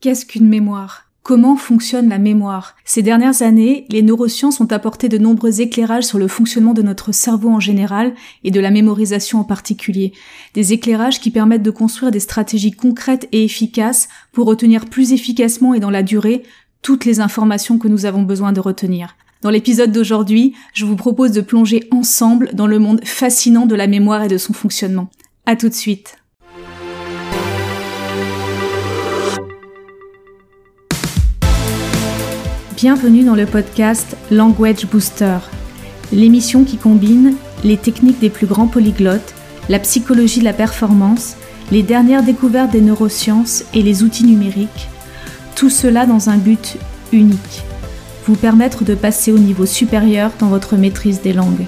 Qu'est-ce qu'une mémoire? Comment fonctionne la mémoire? Ces dernières années, les neurosciences ont apporté de nombreux éclairages sur le fonctionnement de notre cerveau en général et de la mémorisation en particulier. Des éclairages qui permettent de construire des stratégies concrètes et efficaces pour retenir plus efficacement et dans la durée toutes les informations que nous avons besoin de retenir. Dans l'épisode d'aujourd'hui, je vous propose de plonger ensemble dans le monde fascinant de la mémoire et de son fonctionnement. À tout de suite. Bienvenue dans le podcast Language Booster, l'émission qui combine les techniques des plus grands polyglottes, la psychologie de la performance, les dernières découvertes des neurosciences et les outils numériques, tout cela dans un but unique, vous permettre de passer au niveau supérieur dans votre maîtrise des langues.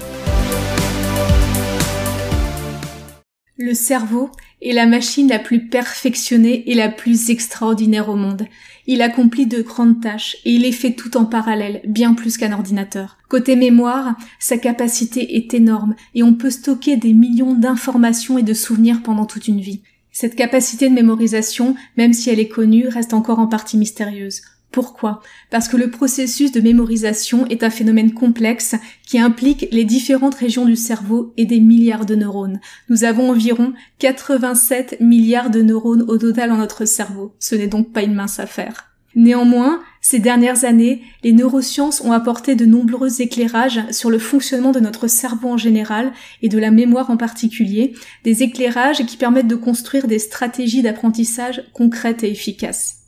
Le cerveau est la machine la plus perfectionnée et la plus extraordinaire au monde. Il accomplit de grandes tâches et il les fait tout en parallèle, bien plus qu'un ordinateur. Côté mémoire, sa capacité est énorme et on peut stocker des millions d'informations et de souvenirs pendant toute une vie. Cette capacité de mémorisation, même si elle est connue, reste encore en partie mystérieuse. Pourquoi? Parce que le processus de mémorisation est un phénomène complexe qui implique les différentes régions du cerveau et des milliards de neurones. Nous avons environ 87 milliards de neurones au total dans notre cerveau. Ce n'est donc pas une mince affaire. Néanmoins, ces dernières années, les neurosciences ont apporté de nombreux éclairages sur le fonctionnement de notre cerveau en général et de la mémoire en particulier, des éclairages qui permettent de construire des stratégies d'apprentissage concrètes et efficaces.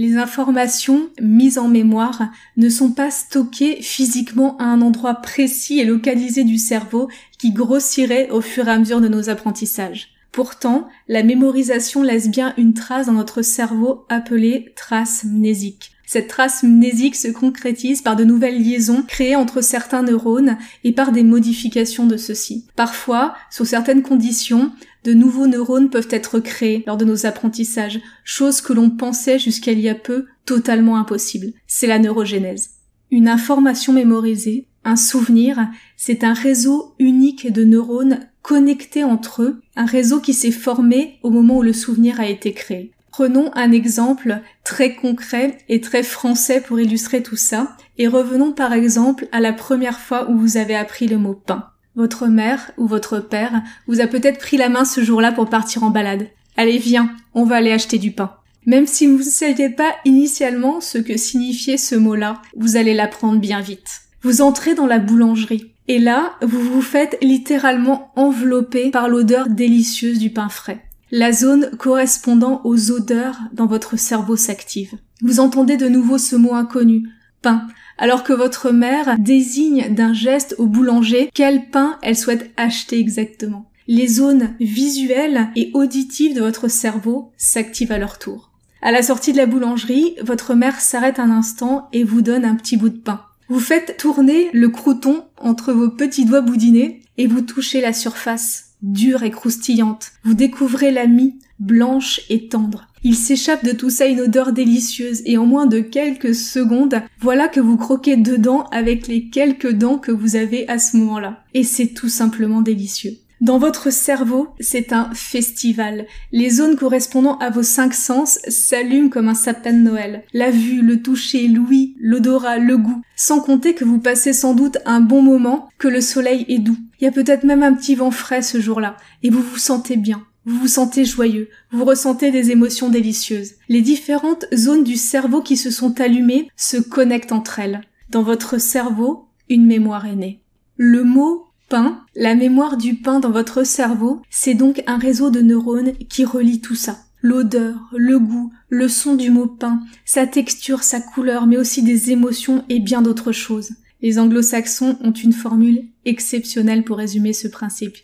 Les informations mises en mémoire ne sont pas stockées physiquement à un endroit précis et localisé du cerveau qui grossirait au fur et à mesure de nos apprentissages. Pourtant, la mémorisation laisse bien une trace dans notre cerveau appelée trace mnésique. Cette trace mnésique se concrétise par de nouvelles liaisons créées entre certains neurones et par des modifications de ceux-ci. Parfois, sous certaines conditions, de nouveaux neurones peuvent être créés lors de nos apprentissages, chose que l'on pensait jusqu'à il y a peu totalement impossible. C'est la neurogénèse. Une information mémorisée, un souvenir, c'est un réseau unique de neurones connectés entre eux, un réseau qui s'est formé au moment où le souvenir a été créé. Prenons un exemple très concret et très français pour illustrer tout ça, et revenons par exemple à la première fois où vous avez appris le mot pain. Votre mère ou votre père vous a peut-être pris la main ce jour-là pour partir en balade. Allez, viens, on va aller acheter du pain. Même si vous ne saviez pas initialement ce que signifiait ce mot-là, vous allez l'apprendre bien vite. Vous entrez dans la boulangerie. Et là, vous vous faites littéralement envelopper par l'odeur délicieuse du pain frais. La zone correspondant aux odeurs dans votre cerveau s'active. Vous entendez de nouveau ce mot inconnu, pain, alors que votre mère désigne d'un geste au boulanger quel pain elle souhaite acheter exactement. Les zones visuelles et auditives de votre cerveau s'activent à leur tour. À la sortie de la boulangerie, votre mère s'arrête un instant et vous donne un petit bout de pain. Vous faites tourner le crouton entre vos petits doigts boudinés et vous touchez la surface, dure et croustillante. Vous découvrez la mie, blanche et tendre. Il s'échappe de tout ça une odeur délicieuse et en moins de quelques secondes, voilà que vous croquez dedans avec les quelques dents que vous avez à ce moment-là. Et c'est tout simplement délicieux. Dans votre cerveau, c'est un festival. Les zones correspondant à vos cinq sens s'allument comme un sapin de Noël. La vue, le toucher, l'ouïe, l'odorat, le goût. Sans compter que vous passez sans doute un bon moment, que le soleil est doux. Il y a peut-être même un petit vent frais ce jour-là, et vous vous sentez bien. Vous vous sentez joyeux, vous ressentez des émotions délicieuses. Les différentes zones du cerveau qui se sont allumées se connectent entre elles. Dans votre cerveau, une mémoire est née. Le mot pain, la mémoire du pain dans votre cerveau, c'est donc un réseau de neurones qui relie tout ça. L'odeur, le goût, le son du mot pain, sa texture, sa couleur, mais aussi des émotions et bien d'autres choses. Les anglo-saxons ont une formule exceptionnelle pour résumer ce principe.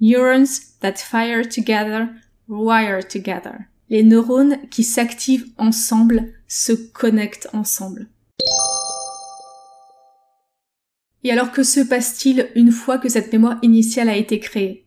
Neurons that fire together, wire together. Les neurones qui s'activent ensemble se connectent ensemble. Et alors que se passe-t-il une fois que cette mémoire initiale a été créée?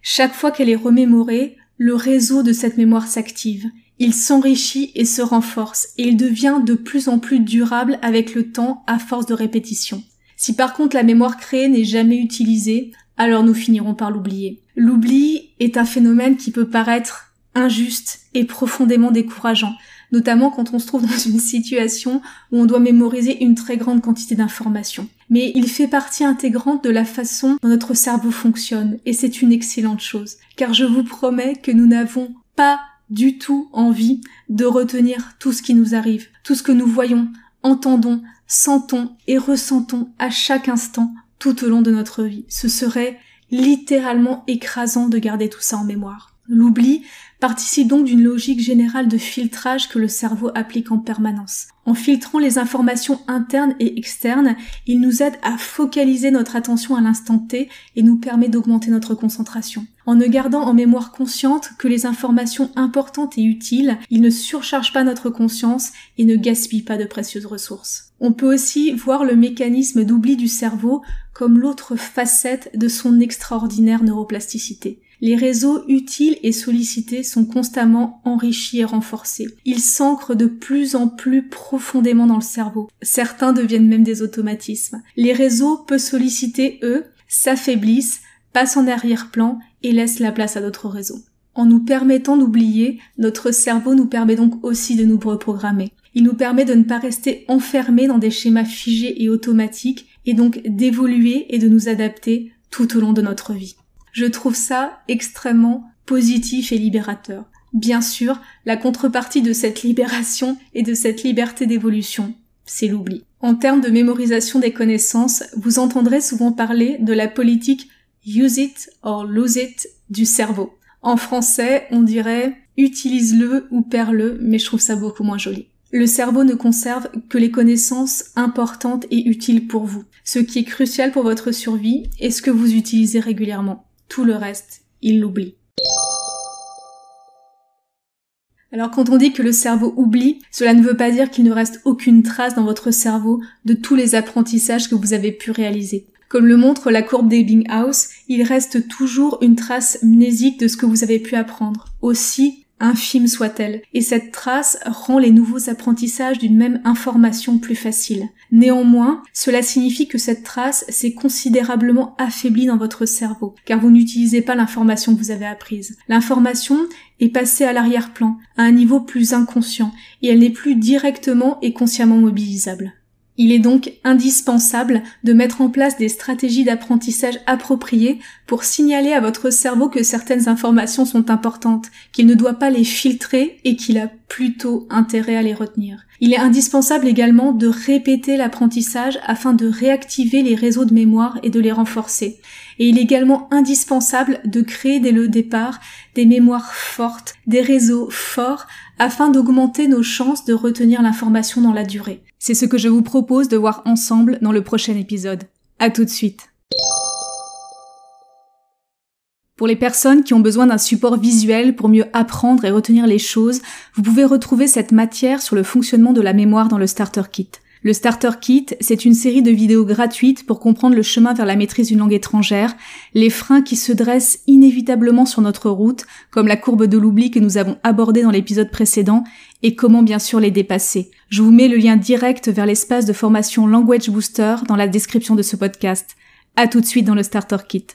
Chaque fois qu'elle est remémorée, le réseau de cette mémoire s'active. Il s'enrichit et se renforce, et il devient de plus en plus durable avec le temps à force de répétition. Si par contre la mémoire créée n'est jamais utilisée, alors nous finirons par l'oublier. L'oubli est un phénomène qui peut paraître injuste et profondément décourageant, notamment quand on se trouve dans une situation où on doit mémoriser une très grande quantité d'informations. Mais il fait partie intégrante de la façon dont notre cerveau fonctionne, et c'est une excellente chose, car je vous promets que nous n'avons pas du tout envie de retenir tout ce qui nous arrive, tout ce que nous voyons, entendons, sentons et ressentons à chaque instant tout au long de notre vie. Ce serait littéralement écrasant de garder tout ça en mémoire. L'oubli participe donc d'une logique générale de filtrage que le cerveau applique en permanence. En filtrant les informations internes et externes, il nous aide à focaliser notre attention à l'instant T et nous permet d'augmenter notre concentration. En ne gardant en mémoire consciente que les informations importantes et utiles, il ne surcharge pas notre conscience et ne gaspille pas de précieuses ressources. On peut aussi voir le mécanisme d'oubli du cerveau comme l'autre facette de son extraordinaire neuroplasticité. Les réseaux utiles et sollicités sont constamment enrichis et renforcés. Ils s'ancrent de plus en plus profondément dans le cerveau. Certains deviennent même des automatismes. Les réseaux peu sollicités, eux, s'affaiblissent, passent en arrière-plan et laissent la place à d'autres réseaux. En nous permettant d'oublier, notre cerveau nous permet donc aussi de nous reprogrammer. Il nous permet de ne pas rester enfermés dans des schémas figés et automatiques et donc d'évoluer et de nous adapter tout au long de notre vie. Je trouve ça extrêmement positif et libérateur. Bien sûr, la contrepartie de cette libération et de cette liberté d'évolution, c'est l'oubli. En termes de mémorisation des connaissances, vous entendrez souvent parler de la politique use it or lose it du cerveau. En français, on dirait utilise-le ou perds-le, mais je trouve ça beaucoup moins joli. Le cerveau ne conserve que les connaissances importantes et utiles pour vous. Ce qui est crucial pour votre survie est ce que vous utilisez régulièrement. Tout le reste, il l'oublie. Alors quand on dit que le cerveau oublie, cela ne veut pas dire qu'il ne reste aucune trace dans votre cerveau de tous les apprentissages que vous avez pu réaliser. Comme le montre la courbe d'Ebbinghaus, il reste toujours une trace mnésique de ce que vous avez pu apprendre, aussi infime soit-elle, et cette trace rend les nouveaux apprentissages d'une même information plus faciles. Néanmoins, cela signifie que cette trace s'est considérablement affaiblie dans votre cerveau, car vous n'utilisez pas l'information que vous avez apprise. L'information est passée à l'arrière-plan, à un niveau plus inconscient, et elle n'est plus directement et consciemment mobilisable. Il est donc indispensable de mettre en place des stratégies d'apprentissage appropriées pour signaler à votre cerveau que certaines informations sont importantes, qu'il ne doit pas les filtrer et qu'il a plutôt intérêt à les retenir. Il est indispensable également de répéter l'apprentissage afin de réactiver les réseaux de mémoire et de les renforcer. Et il est également indispensable de créer dès le départ des mémoires fortes, des réseaux forts afin d'augmenter nos chances de retenir l'information dans la durée. C'est ce que je vous propose de voir ensemble dans le prochain épisode. À tout de suite. Pour les personnes qui ont besoin d'un support visuel pour mieux apprendre et retenir les choses, vous pouvez retrouver cette matière sur le fonctionnement de la mémoire dans le Starter Kit. Le Starter Kit, c'est une série de vidéos gratuites pour comprendre le chemin vers la maîtrise d'une langue étrangère, les freins qui se dressent inévitablement sur notre route, comme la courbe de l'oubli que nous avons abordée dans l'épisode précédent, et comment bien sûr les dépasser. Je vous mets le lien direct vers l'espace de formation Language Booster dans la description de ce podcast. À tout de suite dans le Starter Kit.